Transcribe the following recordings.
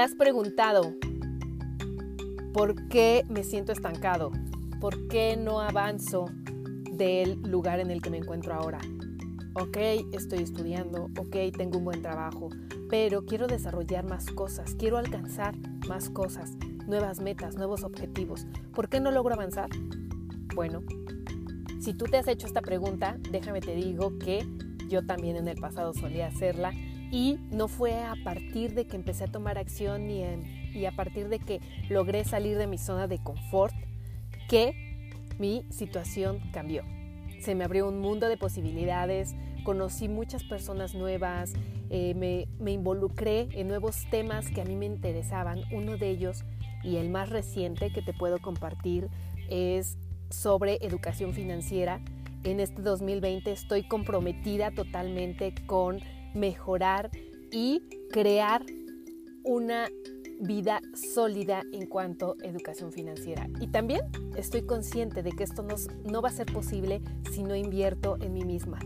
¿Te has preguntado por qué me siento estancado? ¿Por qué no avanzo del lugar en el que me encuentro ahora? Ok, estoy estudiando, ok, tengo un buen trabajo, pero quiero desarrollar más cosas, quiero alcanzar más cosas, nuevas metas, nuevos objetivos. ¿Por qué no logro avanzar? Bueno, si tú te has hecho esta pregunta, déjame te digo que yo también en el pasado solía hacerla y no fue a partir de que empecé a tomar acción y, y a partir de que logré salir de mi zona de confort que mi situación cambió. Se me abrió un mundo de posibilidades, conocí muchas personas nuevas, eh, me, me involucré en nuevos temas que a mí me interesaban. Uno de ellos y el más reciente que te puedo compartir es sobre educación financiera. En este 2020 estoy comprometida totalmente con mejorar y crear una vida sólida en cuanto a educación financiera. Y también estoy consciente de que esto no, no, va a ser posible si no invierto en mí misma,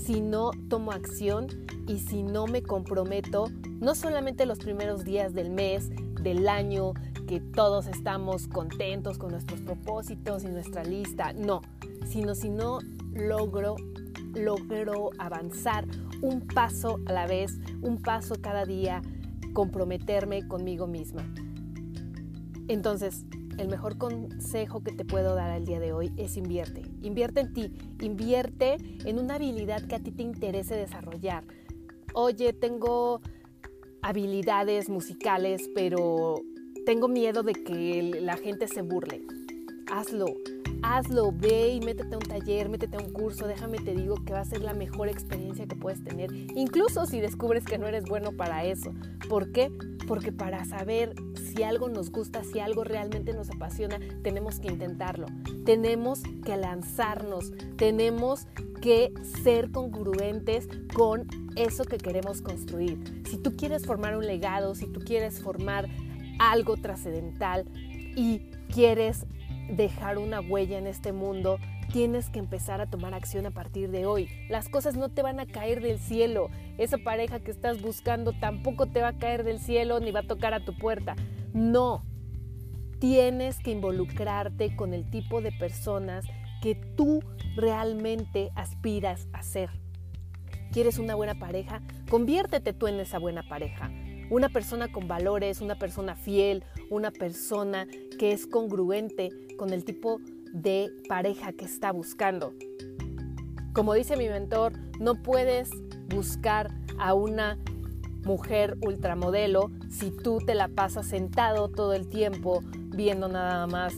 si no tomo acción y si no me comprometo, no solamente los primeros días del mes, del año, que todos estamos contentos con nuestros propósitos y nuestra lista, no, sino si no logro logro avanzar un paso a la vez, un paso cada día, comprometerme conmigo misma. Entonces, el mejor consejo que te puedo dar al día de hoy es invierte. Invierte en ti, invierte en una habilidad que a ti te interese desarrollar. Oye, tengo habilidades musicales, pero tengo miedo de que la gente se burle. Hazlo, hazlo, ve y métete a un taller, métete a un curso, déjame te digo que va a ser la mejor experiencia que puedes tener, incluso si descubres que no eres bueno para eso. ¿Por qué? Porque para saber si algo nos gusta, si algo realmente nos apasiona, tenemos que intentarlo, tenemos que lanzarnos, tenemos que ser congruentes con eso que queremos construir. Si tú quieres formar un legado, si tú quieres formar algo trascendental y quieres dejar una huella en este mundo, tienes que empezar a tomar acción a partir de hoy. Las cosas no te van a caer del cielo. Esa pareja que estás buscando tampoco te va a caer del cielo ni va a tocar a tu puerta. No. Tienes que involucrarte con el tipo de personas que tú realmente aspiras a ser. ¿Quieres una buena pareja? Conviértete tú en esa buena pareja. Una persona con valores, una persona fiel, una persona que es congruente con el tipo de pareja que está buscando. Como dice mi mentor, no puedes buscar a una mujer ultramodelo si tú te la pasas sentado todo el tiempo viendo nada más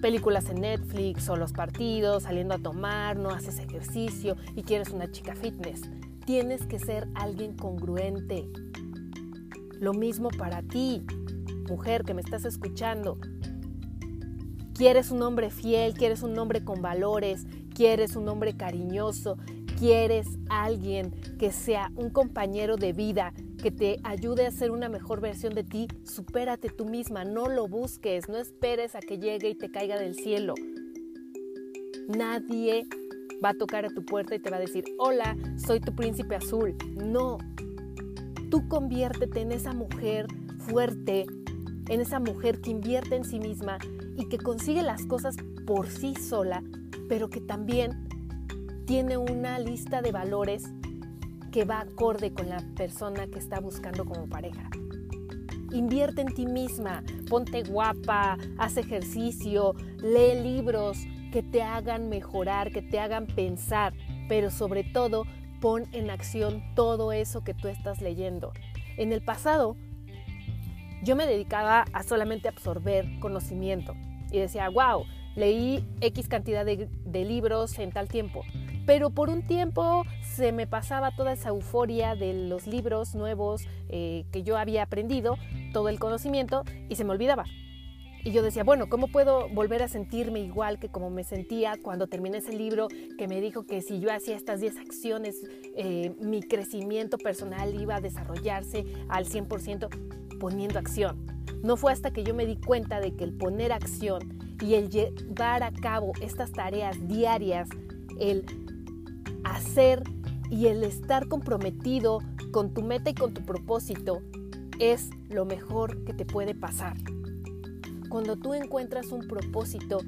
películas en Netflix o los partidos, saliendo a tomar, no haces ejercicio y quieres una chica fitness. Tienes que ser alguien congruente, lo mismo para ti, mujer que me estás escuchando. Quieres un hombre fiel, quieres un hombre con valores, quieres un hombre cariñoso, quieres alguien que sea un compañero de vida, que te ayude a ser una mejor versión de ti, supérate tú misma, no lo busques, no esperes a que llegue y te caiga del cielo. Nadie va a tocar a tu puerta y te va a decir, hola, soy tu príncipe azul. No, tú conviértete en esa mujer fuerte, en esa mujer que invierte en sí misma y que consigue las cosas por sí sola, pero que también tiene una lista de valores que va acorde con la persona que está buscando como pareja. Invierte en ti misma, ponte guapa, haz ejercicio, lee libros que te hagan mejorar, que te hagan pensar, pero sobre todo pon en acción todo eso que tú estás leyendo. En el pasado, yo me dedicaba a solamente absorber conocimiento y decía, wow, leí X cantidad de, libros en tal tiempo. Pero por un tiempo se me pasaba toda esa euforia de los libros nuevos eh, que yo había aprendido, todo el conocimiento, y se me olvidaba. Y yo decía, bueno, ¿cómo puedo volver a sentirme igual que como me sentía cuando terminé ese libro que me dijo que si yo hacía estas 10 acciones, eh, mi crecimiento personal iba a desarrollarse al 100% poniendo acción? No fue hasta que yo me di cuenta de que el poner acción y el llevar a cabo estas tareas diarias, el hacer y el estar comprometido con tu meta y con tu propósito, es lo mejor que te puede pasar. Cuando tú encuentras un propósito,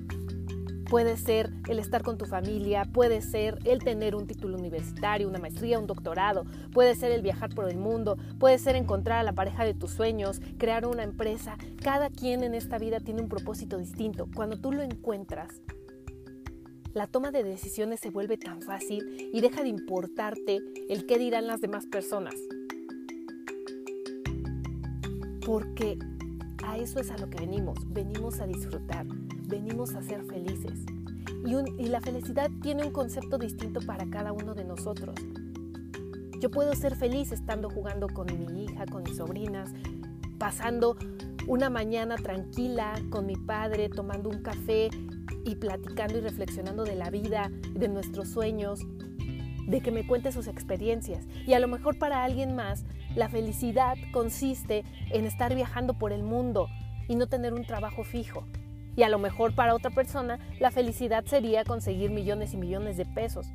puede ser el estar con tu familia, puede ser el tener un título universitario, una maestría, un doctorado, puede ser el viajar por el mundo, puede ser encontrar a la pareja de tus sueños, crear una empresa. Cada quien en esta vida tiene un propósito distinto. Cuando tú lo encuentras, la toma de decisiones se vuelve tan fácil y deja de importarte el qué dirán las demás personas. Porque a eso es a lo que venimos, venimos a disfrutar, venimos a ser felices. Y, la felicidad tiene un concepto distinto para cada uno de nosotros. Yo puedo ser feliz estando jugando con mi hija, con mis sobrinas, pasando una mañana tranquila con mi padre, tomando un café y platicando y reflexionando de la vida, de nuestros sueños, de que me cuente sus experiencias. Y a lo mejor para alguien más, la felicidad consiste en estar viajando por el mundo y no tener un trabajo fijo. Y a lo mejor para otra persona, la felicidad sería conseguir millones y millones de pesos.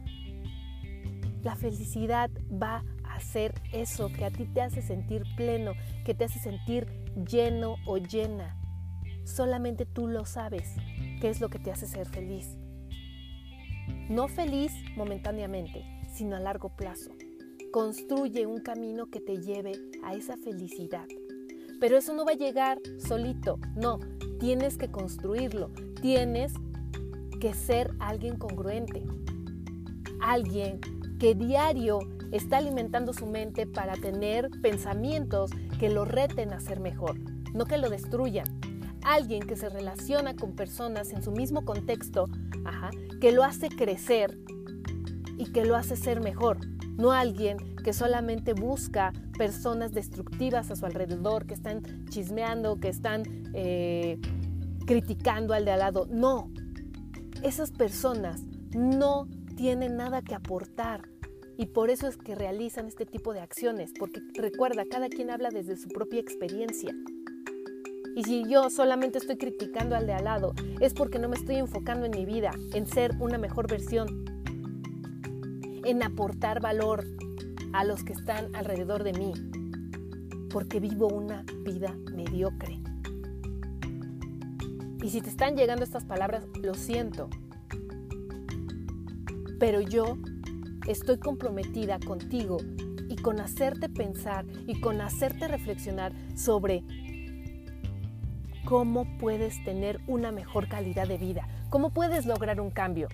La felicidad va a ser eso que a ti te hace sentir pleno, que te hace sentir lleno o llena. Solamente tú lo sabes, qué es lo que te hace ser feliz. No feliz momentáneamente, sino a largo plazo. Construye un camino que te lleve a esa felicidad. Pero eso no va a llegar solito, no, tienes que construirlo, tienes que ser alguien congruente, alguien que diario está alimentando su mente para tener pensamientos que lo reten a ser mejor, no que lo destruyan. Alguien que se relaciona con personas en su mismo contexto, que lo hace crecer y que lo hace ser mejor, no alguien que solamente busca personas destructivas a su alrededor, que están chismeando, que están eh, criticando al de al lado. No, esas personas no tienen nada que aportar y por eso es que realizan este tipo de acciones, porque recuerda, cada quien habla desde su propia experiencia. Y si yo solamente estoy criticando al de al lado, es porque no me estoy enfocando en mi vida, en ser una mejor versión en aportar valor a los que están alrededor de mí, porque vivo una vida mediocre. Y si te están llegando estas palabras, lo siento, pero yo estoy comprometida contigo y con hacerte pensar y con hacerte reflexionar sobre cómo puedes tener una mejor calidad de vida, cómo puedes lograr un cambio,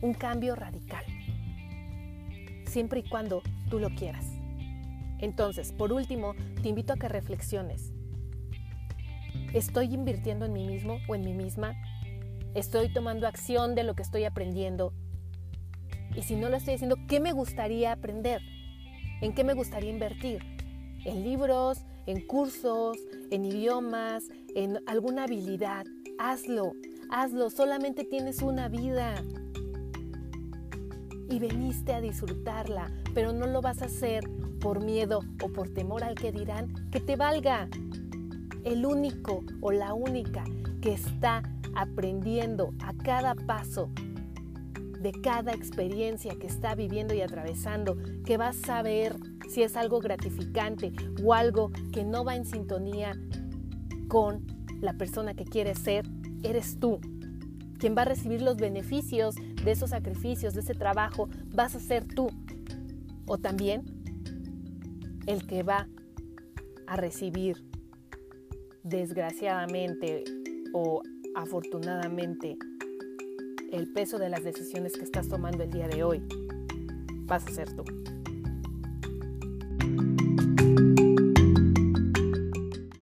un cambio radical siempre y cuando tú lo quieras. Entonces, por último, te invito a que reflexiones. ¿Estoy invirtiendo en mí mismo o en mí misma? ¿Estoy tomando acción de lo que estoy aprendiendo? Y si no lo estoy haciendo, ¿qué me gustaría aprender? ¿En qué me gustaría invertir? ¿En libros? ¿En cursos? ¿En idiomas? ¿En alguna habilidad? Hazlo, hazlo, solamente tienes una vida y veniste a disfrutarla, pero no lo vas a hacer por miedo o por temor al que dirán, que te valga. El único o la única que está aprendiendo a cada paso de cada experiencia que está viviendo y atravesando, que va a saber si es algo gratificante o algo que no va en sintonía con la persona que quieres ser, eres tú. Quien va a recibir los beneficios de esos sacrificios, de ese trabajo, vas a ser tú. O también el que va a recibir, desgraciadamente o afortunadamente, el peso de las decisiones que estás tomando el día de hoy, vas a ser tú.